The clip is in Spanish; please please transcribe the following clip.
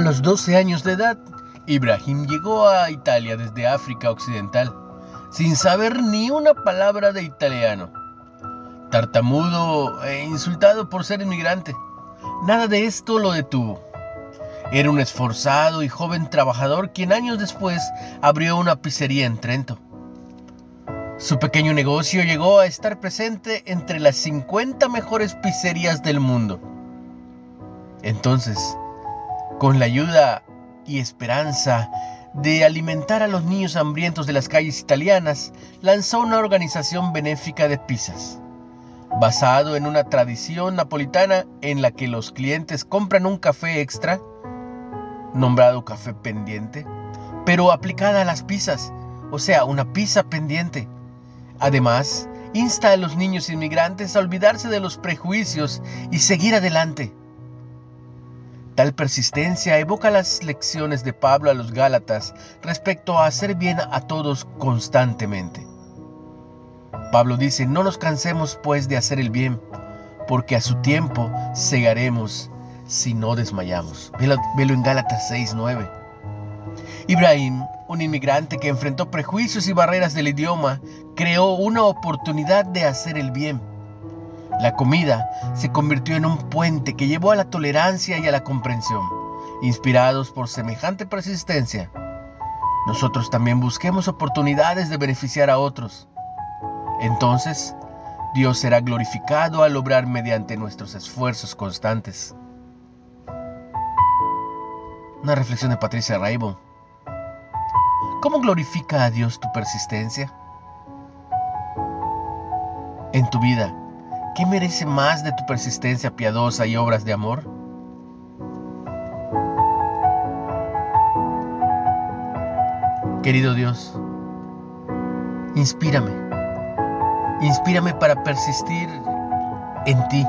A los 12 años de edad, Ibrahim llegó a Italia desde África Occidental, sin saber ni una palabra de italiano. Tartamudo e insultado por ser inmigrante, nada de esto lo detuvo. Era un esforzado y joven trabajador quien años después abrió una pizzería en Trento. Su pequeño negocio llegó a estar presente entre las 50 mejores pizzerías del mundo. Entonces, con la ayuda y esperanza de alimentar a los niños hambrientos de las calles italianas, lanzó una organización benéfica de pizzas, basado en una tradición napolitana en la que los clientes compran un café extra, nombrado café pendiente, pero aplicada a las pizzas, o sea, una pizza pendiente Además, insta a los niños inmigrantes a olvidarse de los prejuicios y seguir adelante. Tal persistencia evoca las lecciones de Pablo a los Gálatas respecto a hacer bien a todos constantemente. Pablo dice, no nos cansemos pues de hacer el bien, porque a su tiempo segaremos si no desmayamos. Velo, en Gálatas 6.9. Ibrahim, un inmigrante que enfrentó prejuicios y barreras del idioma, creó una oportunidad de hacer el bien. La comida se convirtió en un puente que llevó a la tolerancia y a la comprensión. Inspirados por semejante persistencia, nosotros también busquemos oportunidades de beneficiar a otros. Entonces, Dios será glorificado al obrar mediante nuestros esfuerzos constantes. Una reflexión de Patricia Raibon. ¿Cómo glorifica a Dios tu persistencia? En tu vida, ¿qué merece más de tu persistencia piadosa y obras de amor? Querido Dios, inspírame. Inspírame para persistir en ti